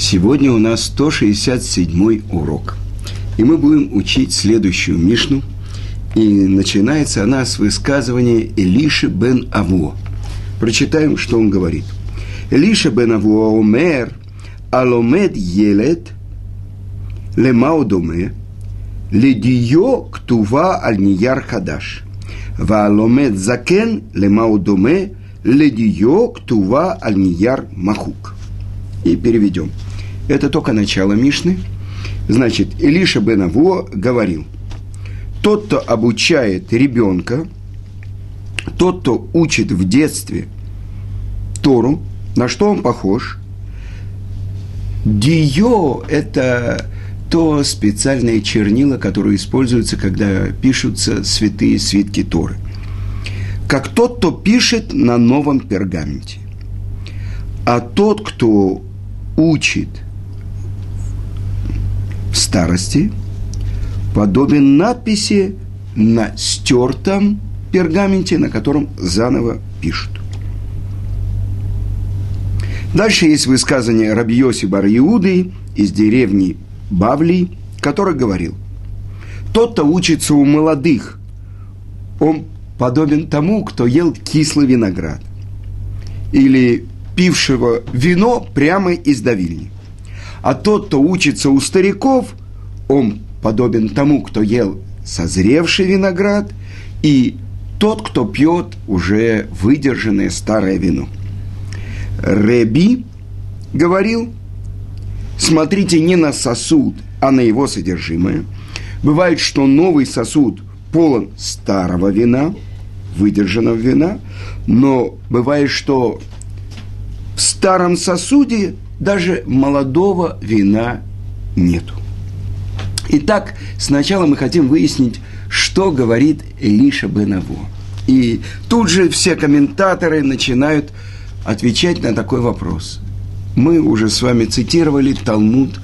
Сегодня у нас 167 урок. И мы будем учить следующую Мишну. И начинается она с высказывания Элиши бен Аво. Прочитаем, что он говорит. Элиша бен Аво омер аломед елет лемау доме ледио ктува аль нияр хадаш. Вааломед закен лемау доме ледио ктува нияр махук. И переведем. Это только начало Мишны. Значит, Илиша бен Аво говорил, тот, кто обучает ребенка, тот, кто учит в детстве Тору, на что он похож? Дио – это то специальное чернила, которое используется, когда пишутся святые свитки Торы. Как тот, кто пишет на новом пергаменте. А тот, кто учит – старости подобен надписи на стертом пергаменте, на котором заново пишут. Дальше есть высказывание Рабиоси бар Иуды из деревни Бавли, который говорил, тот, кто учится у молодых, он подобен тому, кто ел кислый виноград или пившего вино прямо из давильни – а тот, кто учится у стариков, он подобен тому, кто ел созревший виноград, и тот, кто пьет уже выдержанное старое вино. Реби говорил, смотрите не на сосуд, а на его содержимое. Бывает, что новый сосуд полон старого вина, выдержанного вина, но бывает, что старом сосуде даже молодого вина нету. Итак, сначала мы хотим выяснить, что говорит Элиша Бенаво. И тут же все комментаторы начинают отвечать на такой вопрос. Мы уже с вами цитировали Талмуд,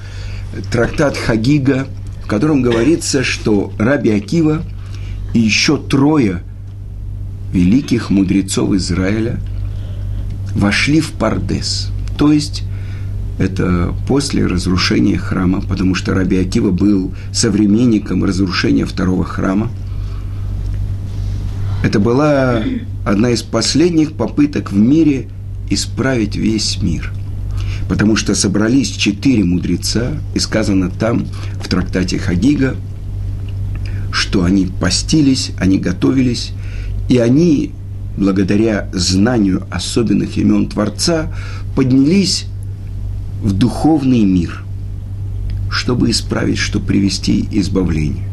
трактат Хагига, в котором говорится, что Раби Акива и еще трое великих мудрецов Израиля вошли в Пардес, то есть это после разрушения храма, потому что Раби Акива был современником разрушения второго храма. Это была одна из последних попыток в мире исправить весь мир. Потому что собрались четыре мудреца, и сказано там, в трактате Хагига, что они постились, они готовились, и они, благодаря знанию особенных имен Творца, поднялись в духовный мир, чтобы исправить, чтобы привести избавление.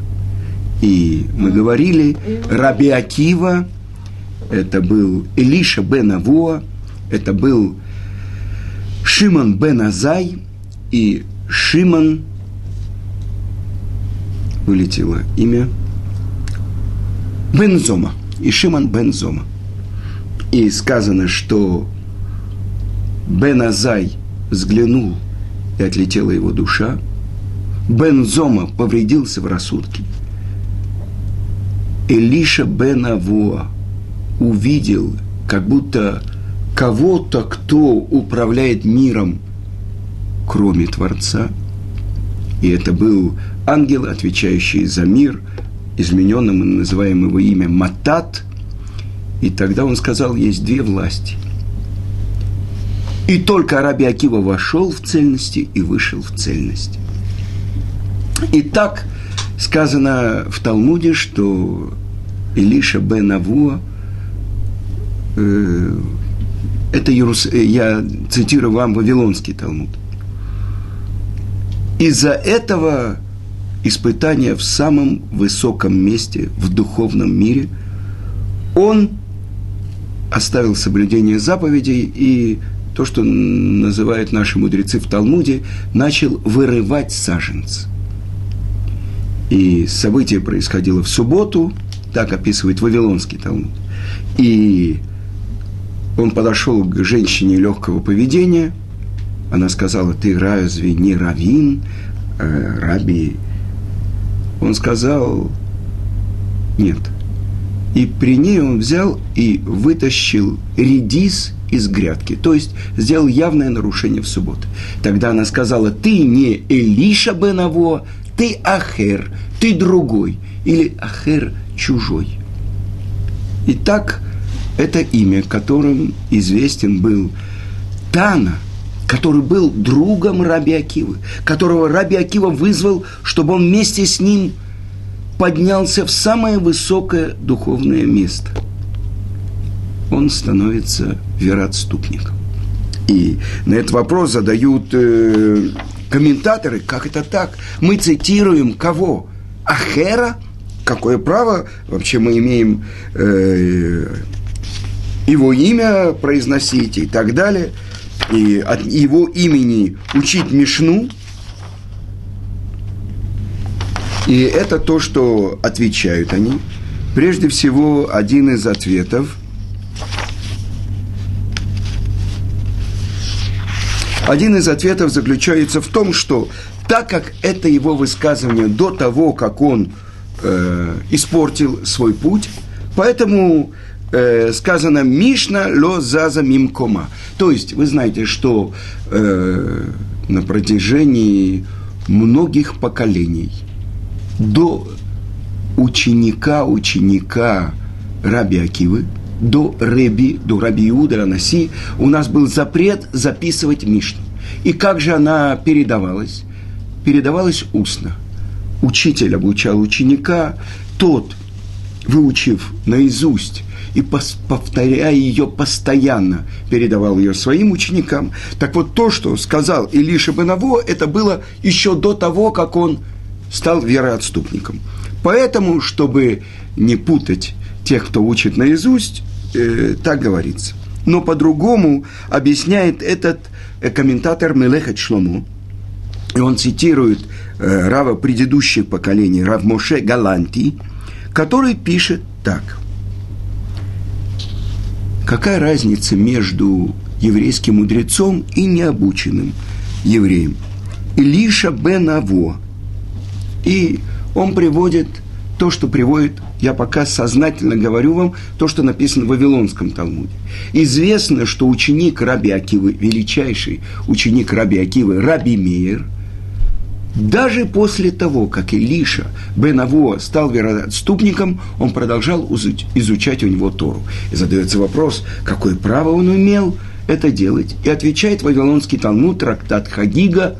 И мы говорили, Раби Акива, это был Элиша бен Авуа, это был Шимон бен Азай и Шимон, вылетело имя, Бензома, и Шимон Бензома. И сказано, что Бен Азай – взглянул, и отлетела его душа. Бензома повредился в рассудке. Элиша бен Авоа увидел, как будто кого-то, кто управляет миром, кроме Творца. И это был ангел, отвечающий за мир, измененным мы называем имя Матат. И тогда он сказал, есть две власти. И только Раби Акива вошел в цельности и вышел в цельность. И так сказано в Талмуде, что Илиша бен Авуа, э, это Ярус, э, я цитирую вам Вавилонский Талмуд. Из-за этого испытания в самом высоком месте, в духовном мире, он оставил соблюдение заповедей и то, что называют наши мудрецы в Талмуде, начал вырывать саженцы. И событие происходило в субботу, так описывает Вавилонский Талмуд. И он подошел к женщине легкого поведения, она сказала, ты разве не равин, э, раби? Он сказал, нет. И при ней он взял и вытащил редис из грядки, то есть сделал явное нарушение в субботу. Тогда она сказала, ты не Элиша Бенаво, ты Ахер, ты другой, или Ахер чужой. Итак, это имя, которым известен был Тана, который был другом Раби Акивы, которого Раби Акива вызвал, чтобы он вместе с ним поднялся в самое высокое духовное место. Он становится вероотступником. И на этот вопрос задают э, комментаторы, как это так? Мы цитируем кого? Ахера? Какое право вообще мы имеем э, его имя произносить и так далее? И от его имени учить Мишну. И это то, что отвечают они. Прежде всего, один из ответов – Один из ответов заключается в том, что так как это его высказывание до того, как он э, испортил свой путь, поэтому э, сказано «Мишна ло заза мимкома». То есть, вы знаете, что э, на протяжении многих поколений до ученика ученика Раби Акивы – до Реби, до Раби Иуда Ранаси, у нас был запрет записывать Мишну. И как же она передавалась? Передавалась устно. Учитель обучал ученика, тот, выучив наизусть и повторяя ее постоянно, передавал ее своим ученикам. Так вот, то, что сказал Илиша Бенаво, это было еще до того, как он стал вероотступником. Поэтому, чтобы не путать тех, кто учит наизусть, э, так говорится. Но по-другому объясняет этот э, комментатор Мелехет Шлому, и он цитирует э, Рава предыдущих поколений, Рав Моше Галанти, который пишет так. Какая разница между еврейским мудрецом и необученным евреем? Илиша бен Аво. И он приводит то, что приводит, я пока сознательно говорю вам, то, что написано в Вавилонском Талмуде. Известно, что ученик Раби Акивы, величайший ученик Раби Акивы, Раби Мейер, даже после того, как Илиша бен Аво стал вероотступником, он продолжал изучать у него Тору. И задается вопрос, какое право он имел это делать. И отвечает Вавилонский Талмуд, трактат Хагига,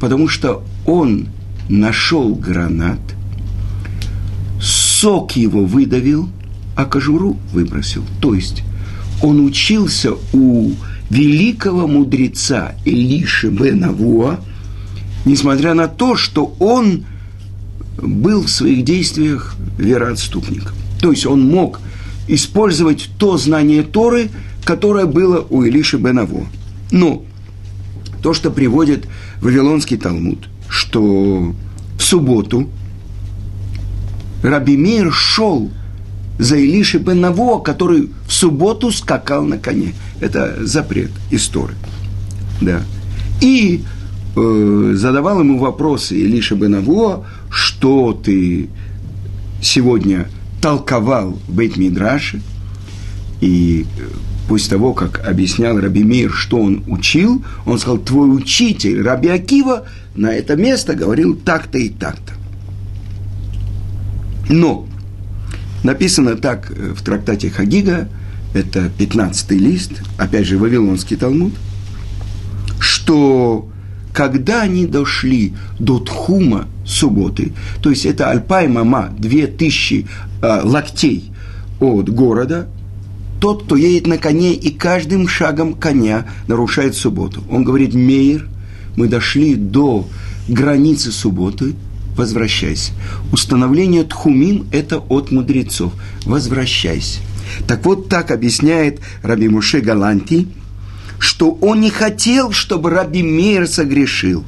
потому что он нашел гранат – сок его выдавил, а кожуру выбросил. То есть он учился у великого мудреца Илиши бен Авуа, несмотря на то, что он был в своих действиях вероотступником. То есть он мог использовать то знание Торы, которое было у Илиши бен Авуа. Но то, что приводит Вавилонский Талмуд, что в субботу – Раби Мир шел за Илиши бен Наво, который в субботу скакал на коне. Это запрет истории. Да. И э, задавал ему вопросы Илиша бен Наво, что ты сегодня толковал в бейт мидраше и э, после того, как объяснял Раби Мир, что он учил, он сказал, твой учитель Раби Акива на это место говорил так-то и так-то. Но написано так э, в трактате Хагига, это 15 лист, опять же, Вавилонский Талмуд, что когда они дошли до Тхума субботы, то есть это Альпай Мама, 2000 э, локтей от города, тот, кто едет на коне и каждым шагом коня нарушает субботу. Он говорит, Мейер, мы дошли до границы субботы – возвращайся. Установление тхумим – это от мудрецов. Возвращайся. Так вот так объясняет Раби Муше Галанти, что он не хотел, чтобы Раби Мейер согрешил.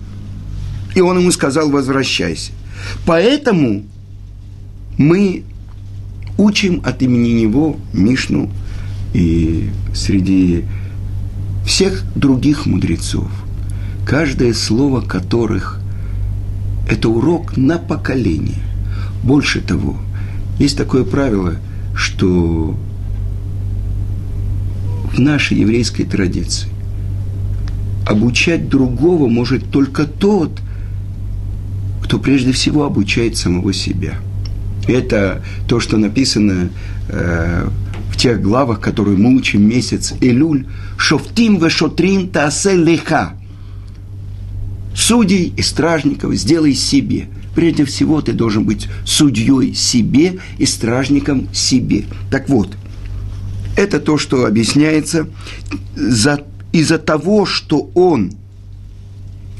И он ему сказал, возвращайся. Поэтому мы учим от имени него Мишну и среди всех других мудрецов, каждое слово которых это урок на поколение. Больше того, есть такое правило, что в нашей еврейской традиции. Обучать другого может только тот, кто прежде всего обучает самого себя. Это то, что написано э, тех главах, которые мы учим месяц Элюль. «Шофтим вешотрим таасе леха» судей и стражников сделай себе. Прежде всего, ты должен быть судьей себе и стражником себе. Так вот, это то, что объясняется за, из-за того, что он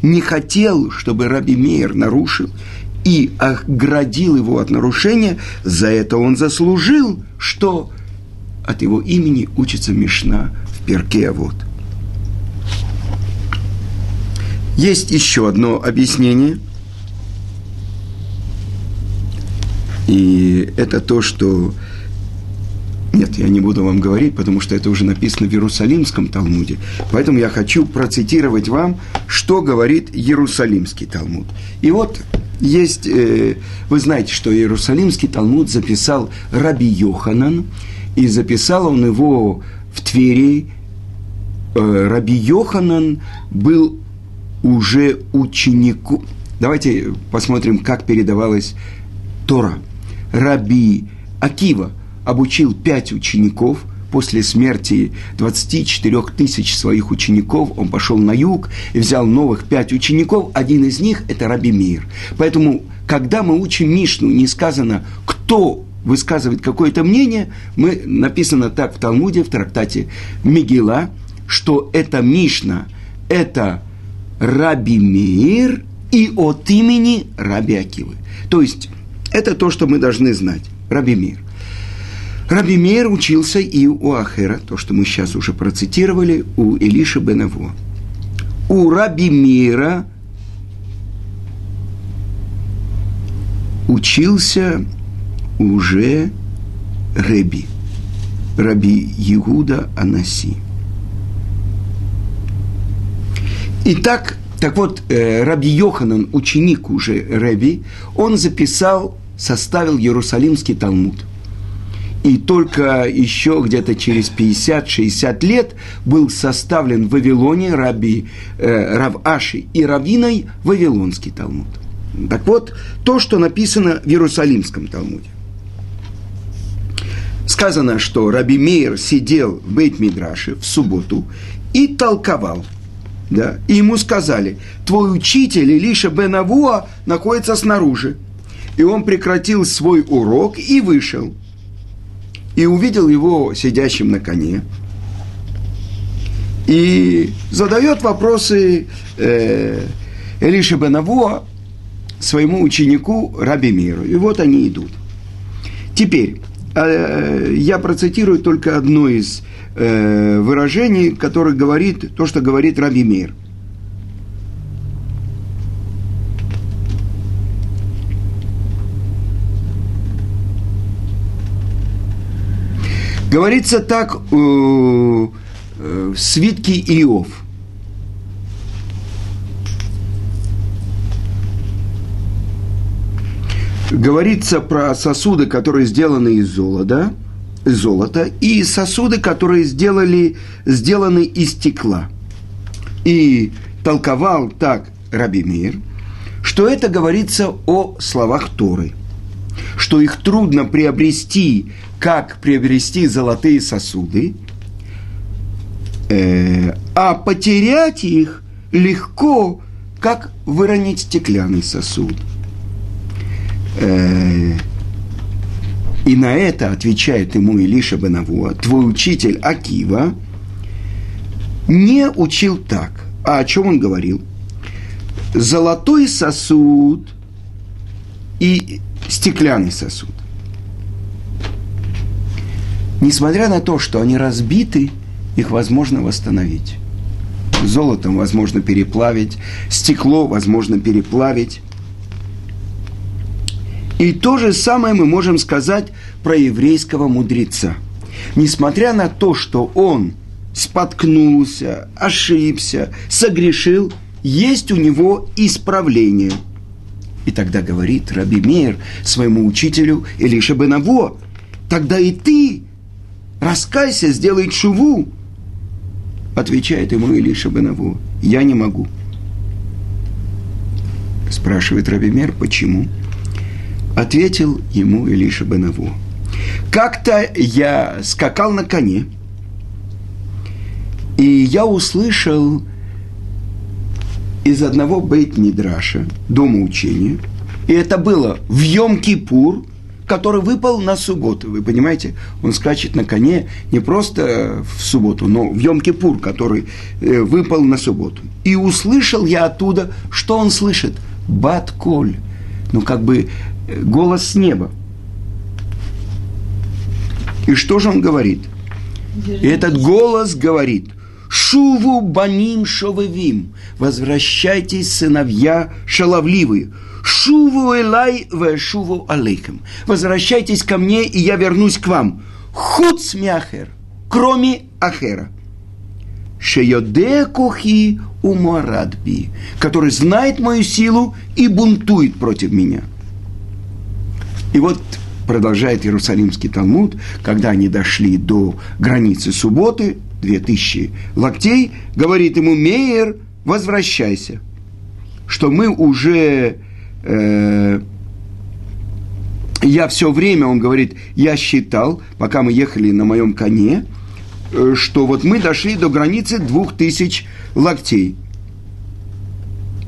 не хотел, чтобы Раби Мейер нарушил и оградил его от нарушения, за это он заслужил, что от его имени учится Мишна в перке вот. Есть еще одно объяснение. И это то, что... Нет, я не буду вам говорить, потому что это уже написано в Иерусалимском Талмуде. Поэтому я хочу процитировать вам, что говорит Иерусалимский Талмуд. И вот есть, э, вы знаете, что Иерусалимский Талмуд записал Раби Йоханан, и записал он его в Твери. Э, Раби Йоханан был уже ученику. Давайте посмотрим, как передавалась Тора. Раби Акива обучил пять учеников. После смерти 24 тысяч своих учеников он пошел на юг и взял новых пять учеников. Один из них – это Раби Мир. Поэтому, когда мы учим Мишну, не сказано, кто высказывает какое-то мнение, мы, написано так в Талмуде, в трактате Мигела, что это Мишна, это Раби Мир и от имени Раби Акивы. То есть, это то, что мы должны знать. Раби Мир. Раби Мир учился и у Ахера, то, что мы сейчас уже процитировали, у Илиша Бенаво. У Раби Мира учился уже Реби, Раби Иуда Анаси. Итак, так вот, э, Раби Йоханан, ученик уже Реби, он записал, составил Иерусалимский Талмуд. И только еще где-то через 50-60 лет был составлен в Вавилоне Раби э, Рав Аши и Равиной Вавилонский Талмуд. Так вот, то, что написано в Иерусалимском Талмуде. Сказано, что Раби Мейер сидел в Бейт-Мидраше в субботу и толковал – да, и ему сказали, твой учитель Илиша бен Авуа находится снаружи. И он прекратил свой урок и вышел. И увидел его сидящим на коне. И задает вопросы э, Элиша бен Авуа своему ученику Раби Миру. И вот они идут. Теперь, я процитирую только одно из э, выражений, которое говорит то, что говорит Раби Мир. Говорится так э, э, в свитке Иов. Говорится про сосуды, которые сделаны из золота – золота и сосуды, которые сделали, сделаны из стекла. И толковал так Раби Мир, что это говорится о словах Торы, что их трудно приобрести, как приобрести золотые сосуды, э, а потерять их легко, как выронить стеклянный сосуд. Э, и на это отвечает ему Илиша Бенавуа, твой учитель Акива, не учил так. А о чем он говорил? Золотой сосуд и стеклянный сосуд. Несмотря на то, что они разбиты, их возможно восстановить. Золотом возможно переплавить, стекло возможно переплавить. И то же самое мы можем сказать про еврейского мудреца. Несмотря на то, что он споткнулся, ошибся, согрешил, есть у него исправление. И тогда говорит Раби Мейер своему учителю Илиша Бенаво, тогда и ты раскайся, сделай чуву, Отвечает ему Илиша Бенаву, я не могу. Спрашивает Рабимер, почему? Ответил ему Илиша Бенаву. Как-то я скакал на коне, и я услышал из одного бейт-мидраша, дома учения, и это было в Йом-Кипур, который выпал на субботу. Вы понимаете, он скачет на коне не просто в субботу, но в Йом-Кипур, который э, выпал на субботу. И услышал я оттуда, что он слышит? Бат-коль. Ну, как бы голос с неба. И что же он говорит? И этот голос говорит – Шуву баним шовевим. Возвращайтесь, сыновья шаловливые. Шуву элай ве шуву алейхем. Возвращайтесь ко мне, и я вернусь к вам. Хуц мяхер, кроме ахера. Шеоде кухи умарадби, который знает мою силу и бунтует против меня. И вот продолжает Иерусалимский Талмуд, когда они дошли до границы субботы, две тысячи локтей, говорит ему, Мейер, возвращайся. Что мы уже, э, я все время, он говорит, я считал, пока мы ехали на моем коне, э, что вот мы дошли до границы двух тысяч локтей.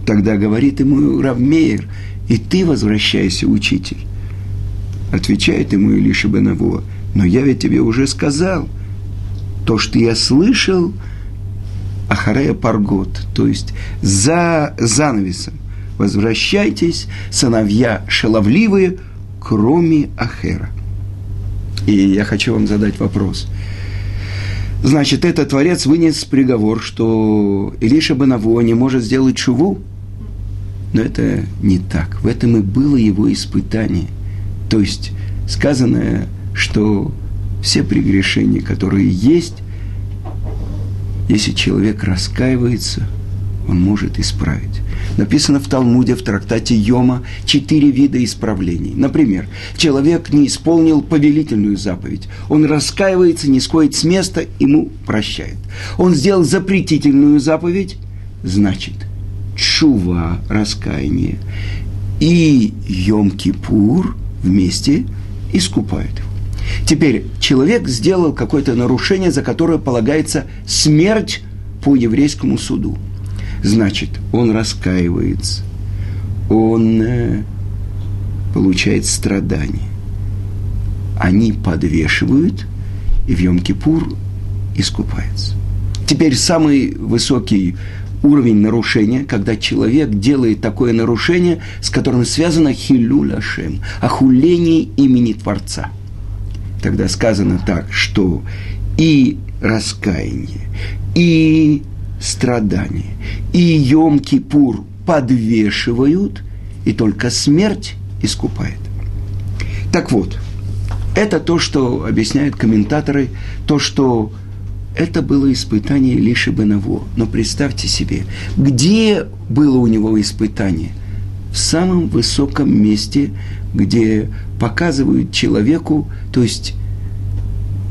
Тогда говорит ему Равмейер, и ты возвращайся, учитель. Отвечает ему Илиша Бенавуа, но я ведь тебе уже сказал – то, что я слышал, Ахарея Паргот, то есть за занавесом. Возвращайтесь, сыновья шаловливые, кроме Ахера. И я хочу вам задать вопрос. Значит, этот творец вынес приговор, что Илиша Банаво не может сделать шуву. Но это не так. В этом и было его испытание. То есть сказано, что все прегрешения, которые есть, если человек раскаивается, он может исправить. Написано в Талмуде, в трактате Йома, четыре вида исправлений. Например, человек не исполнил повелительную заповедь. Он раскаивается, не сходит с места, ему прощает. Он сделал запретительную заповедь, значит, чува, раскаяние, и Йом-Кипур вместе искупают его. Теперь человек сделал какое-то нарушение, за которое полагается смерть по еврейскому суду. Значит, он раскаивается, он э, получает страдания. Они подвешивают, и в Йом-Кипур искупается. Теперь самый высокий уровень нарушения, когда человек делает такое нарушение, с которым связано хилюля шем, охуление имени Творца – тогда сказано так, что и раскаяние, и страдание, и Йом-Кипур подвешивают, и только смерть искупает. Так вот, это то, что объясняют комментаторы, то, что это было испытание лишь Бенаво. Но представьте себе, где было у него испытание? В самом высоком месте, где показывают человеку, то есть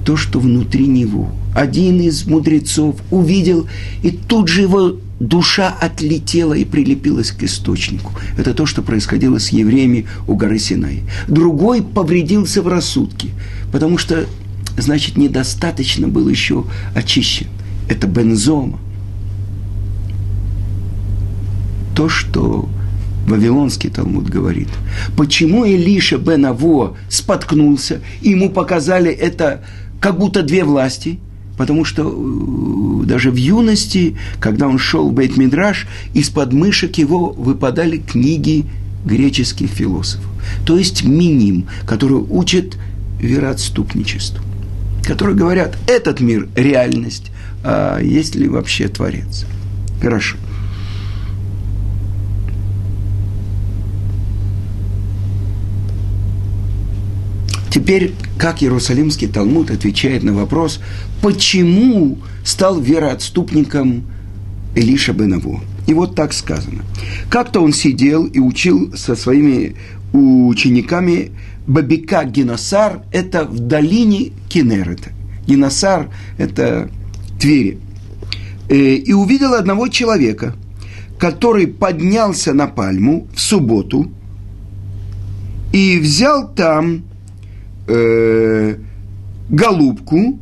то, что внутри него. Один из мудрецов увидел, и тут же его душа отлетела и прилепилась к источнику. Это то, что происходило с евреями у горы Синай. Другой повредился в рассудке, потому что, значит, недостаточно был еще очищен. Это бензома. То, что Вавилонский Талмуд говорит. Почему Илиша бен Аво споткнулся, и ему показали это как будто две власти, потому что э, даже в юности, когда он шел в Бейт-Мидраш, из-под мышек его выпадали книги греческих философов. То есть миним, который учит вероотступничеству, которые говорят, этот мир – реальность, а есть ли вообще Творец? Хорошо. Теперь, как Иерусалимский Талмуд отвечает на вопрос, почему стал вероотступником Илиша Бенаву. И вот так сказано. Как-то он сидел и учил со своими учениками Бабика Геносар, это в долине Кенерета. Геносар – это Твери. э, и увидел одного человека, который поднялся на пальму в субботу и взял там э, голубку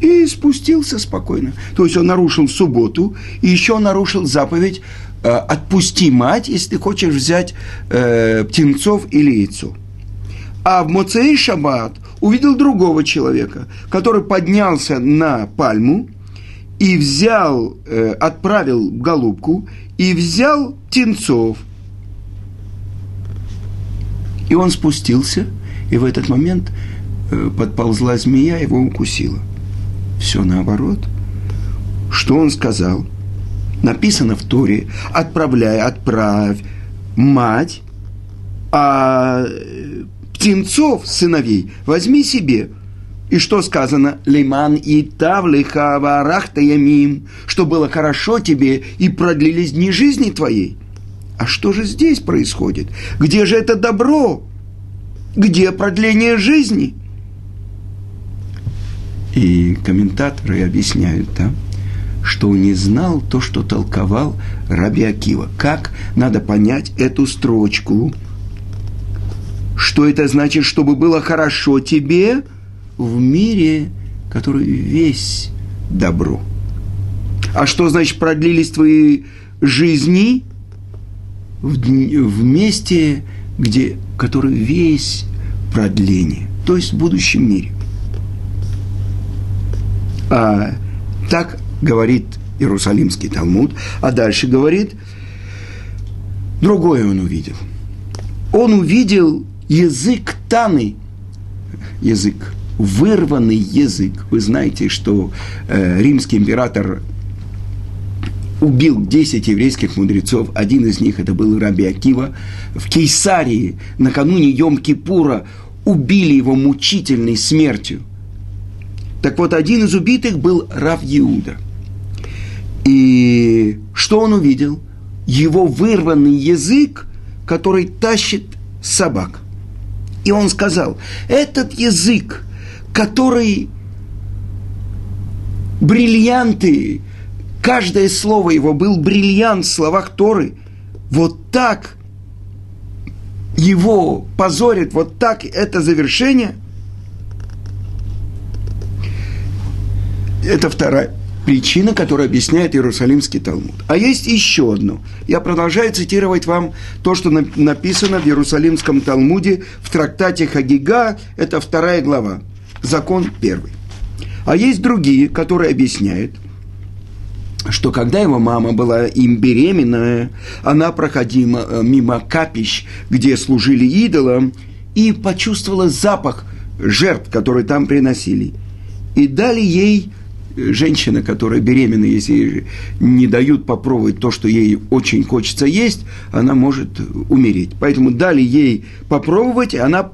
и спустился спокойно. То есть он нарушил субботу и еще нарушил заповедь «отпусти мать, если ты хочешь взять э, птенцов или яйцо». А в Моцей Шаббат увидел другого человека, который поднялся на пальму и взял, э, отправил голубку и взял птенцов. И он спустился, и в этот момент э, подползла змея, его укусила. Все наоборот. Что он сказал? Написано в Торе, отправляй, отправь мать, а птенцов сыновей возьми себе. И что сказано? Лиман и тавлиха варахта ямим, что было хорошо тебе и продлились дни жизни твоей. А что же здесь происходит? Где же это добро? Где продление жизни? И комментаторы объясняют, да, что он не знал то, что толковал Раби Акива. Как надо понять эту строчку – что это значит, чтобы было хорошо тебе в мире, который весь добро. А что значит продлились твои жизни в, в месте, где, который весь продление, то есть в будущем мире. А так говорит Иерусалимский Талмуд, а дальше говорит, другое он увидел. Он увидел язык Таны, язык, вырванный язык. Вы знаете, что э, римский император убил 10 еврейских мудрецов. Один из них, это был Раби Акива. В Кейсарии накануне Йом-Кипура убили его мучительной смертью. Так вот, один из убитых был Рав Иуда. И что он увидел? Его вырванный язык, который тащит собак. И он сказал, этот язык, который бриллианты, каждое слово его был бриллиант в словах Торы, вот так его позорит, вот так это завершение, это вторая причина, которая объясняет Иерусалимский Талмуд. А есть еще одно. Я продолжаю цитировать вам то, что написано в Иерусалимском Талмуде в трактате Хагига, это вторая глава, закон первый. А есть другие, которые объясняют, что когда его мама была им беременная, она проходила э, мимо капищ, где служили идолам, и почувствовала запах жертв, которые там приносили. И дали ей женщина, которая беременна, если не дают попробовать то, что ей очень хочется есть, она может умереть. Поэтому дали ей попробовать, и она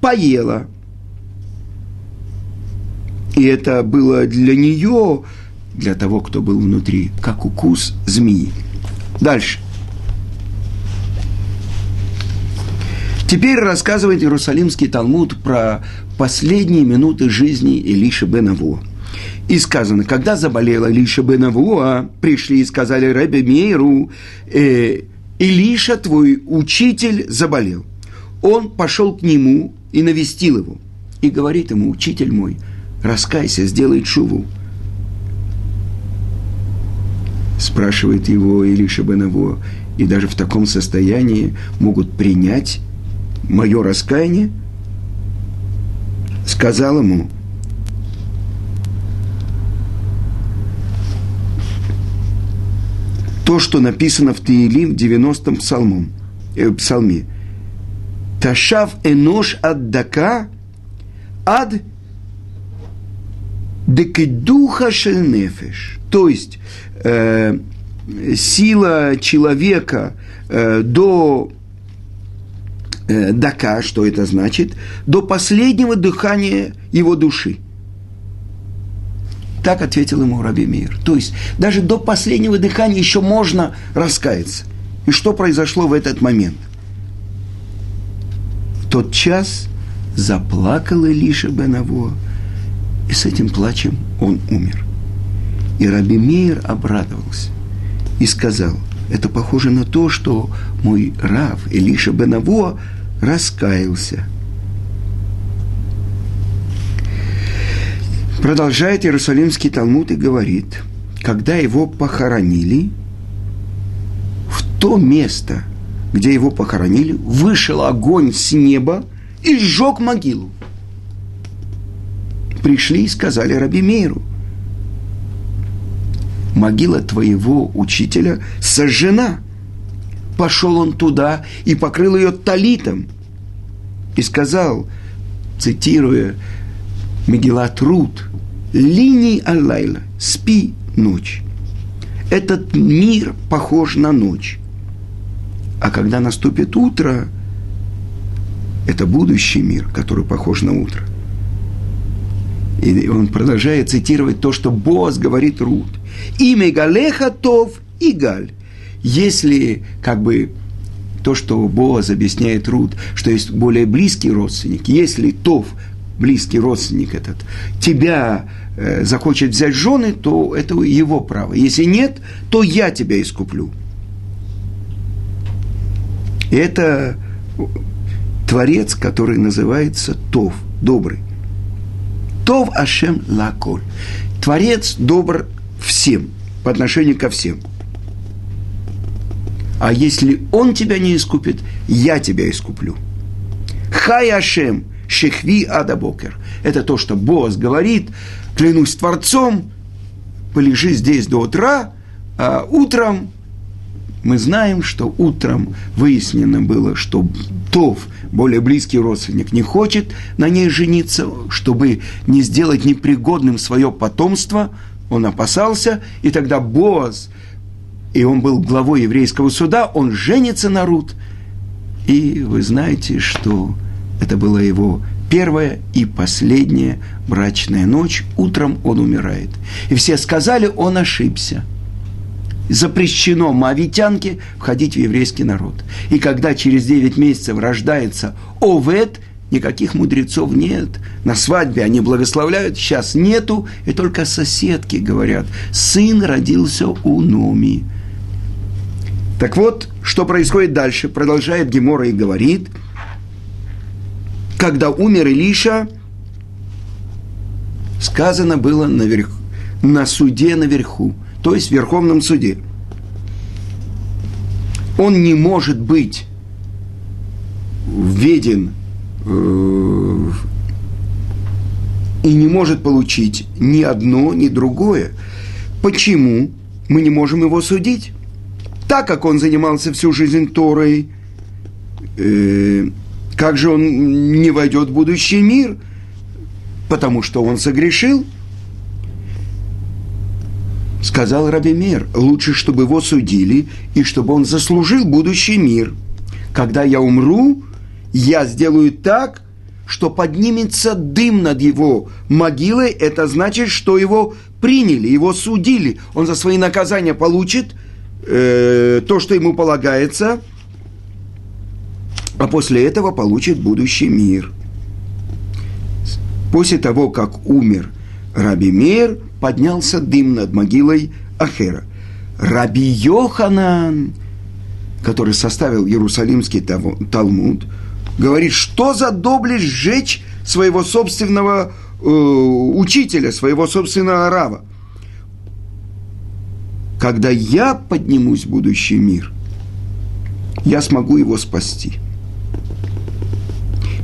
поела. И это было для нее, для того, кто был внутри, как укус змеи. Дальше. Теперь рассказывает Иерусалимский Талмуд про последние минуты жизни Илиша бен Авуа. И сказано, когда заболела Илиша бен Авуа, пришли и сказали Ребе Мейру, э, Илиша, твой учитель, заболел. Он пошел к нему и навестил его. И говорит ему, учитель мой, раскайся, сделай чуву. Спрашивает его Илиша бен Авуа, и даже в таком состоянии могут принять мое раскаяние? Сказал ему, то, что написано в Таилим, в 90-м псалмом, э, псалме. Ташав энош ад дака ад декедуха шельнефеш. То есть э, сила человека э, до э, дака, что это значит, до последнего дыхания его души. Так ответил ему Раби Мир. То есть даже до последнего дыхания еще можно раскаяться. И что произошло в этот момент? В тот час заплакал Илиша Бенаво, и с этим плачем он умер. И Раби Мейер обрадовался и сказал, это похоже на то, что мой Рав Илиша Бенаво раскаялся. Продолжает Иерусалимский Талмуд и говорит, когда его похоронили, в то место, где его похоронили, вышел огонь с неба и сжег могилу. Пришли и сказали Раби Мейру, могила твоего учителя сожжена. Пошел он туда и покрыл ее талитом. И сказал, цитируя Мегилат Рут, «Линий Аллайла, спи ночь. Этот мир похож на ночь. А когда наступит утро, это будущий мир, который похож на утро. И он продолжает цитировать то, что Боз говорит Рут. Имя Галеха Тов и Галь. Если как бы то, что Боаз объясняет Рут, что есть более близкий родственник, если Тов, близкий родственник этот, тебя э, захочет взять жены, то это его право. Если нет, то я тебя искуплю. Это Творец, который называется Тов, добрый. Тов Ашем Лаколь. Творец добр всем, по отношению ко всем. А если он тебя не искупит, я тебя искуплю. Хай Ашем, Шехви Адабокер. Это то, что Боас говорит, клянусь Творцом, полежи здесь до утра, а утром мы знаем, что утром выяснено было, что Тов, более близкий родственник, не хочет на ней жениться, чтобы не сделать непригодным свое потомство. Он опасался, и тогда Боаз, и он был главой еврейского суда, он женится на Рут. И вы знаете, что это была его первая и последняя брачная ночь. Утром он умирает. И все сказали, он ошибся – запрещено мавитянке входить в еврейский народ. И когда через 9 месяцев рождается Овет, никаких мудрецов нет. На свадьбе они благословляют, сейчас нету, и только соседки говорят, сын родился у Номи. Так вот, что происходит дальше, продолжает Гемора и говорит, когда умер Илиша, сказано было наверх, на суде наверху – то есть в Верховном суде. Он не может быть введен э, и не может получить ни одно, ни другое. Почему мы не можем его судить? Так как он занимался всю жизнь Торой, э, как же он не войдет в будущий мир? Потому что он согрешил – сказал Рабимир, лучше, чтобы его судили, и чтобы он заслужил будущий мир. Когда я умру, я сделаю так, что поднимется дым над его могилой, это значит, что его приняли, его судили. Он за свои наказания получит э, то, что ему полагается, а после этого получит будущий мир. После того, как умер Раби Мейр, поднялся дым над могилой Ахера. Раби Йоханан, который составил Иерусалимский Талмуд, говорит, что за доблесть сжечь своего собственного э, учителя, своего собственного рава. Когда я поднимусь в будущий мир, я смогу его спасти.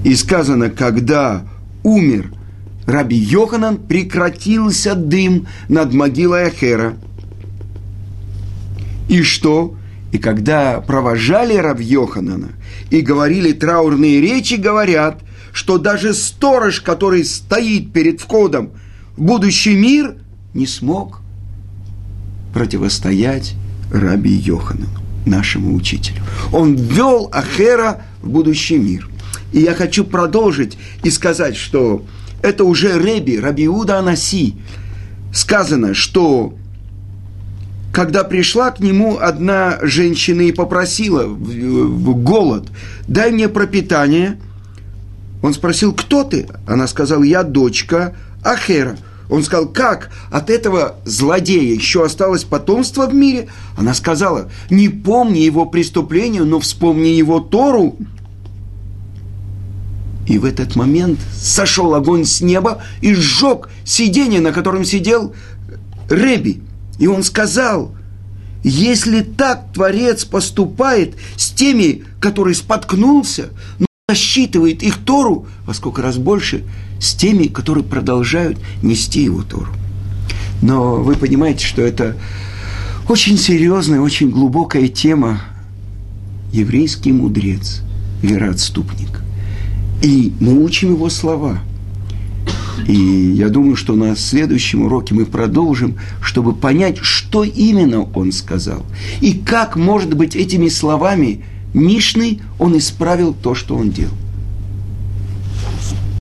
И сказано, когда умер Раби Йоханан прекратился дым над могилой Ахера. И что? И когда провожали Рав Йоханана и говорили траурные речи, говорят, что даже сторож, который стоит перед входом в будущий мир, не смог противостоять Раби Йоханану, нашему учителю. Он ввел Ахера в будущий мир. И я хочу продолжить и сказать, что это уже Реби, Рабиуда Анаси. Сказано, что когда пришла к нему одна женщина и попросила в, голод, дай мне пропитание, он спросил, кто ты? Она сказала, я дочка Ахера, Он сказал, как от этого злодея еще осталось потомство в мире? Она сказала, не помни его преступление, но вспомни его Тору. И в этот момент сошел огонь с неба и сжег сиденье, на котором сидел Реби. И он сказал, если так Творец поступает с теми, который споткнулся, но рассчитывает их Тору во сколько раз больше с теми, которые продолжают нести его Тору. Но вы понимаете, что это очень серьезная, очень глубокая тема. Еврейский мудрец, вероотступник. И мы учим его слова. И я думаю, что на следующем уроке мы продолжим, чтобы понять, что именно он сказал. И как, может быть, этими словами Мишны он исправил то, что он делал.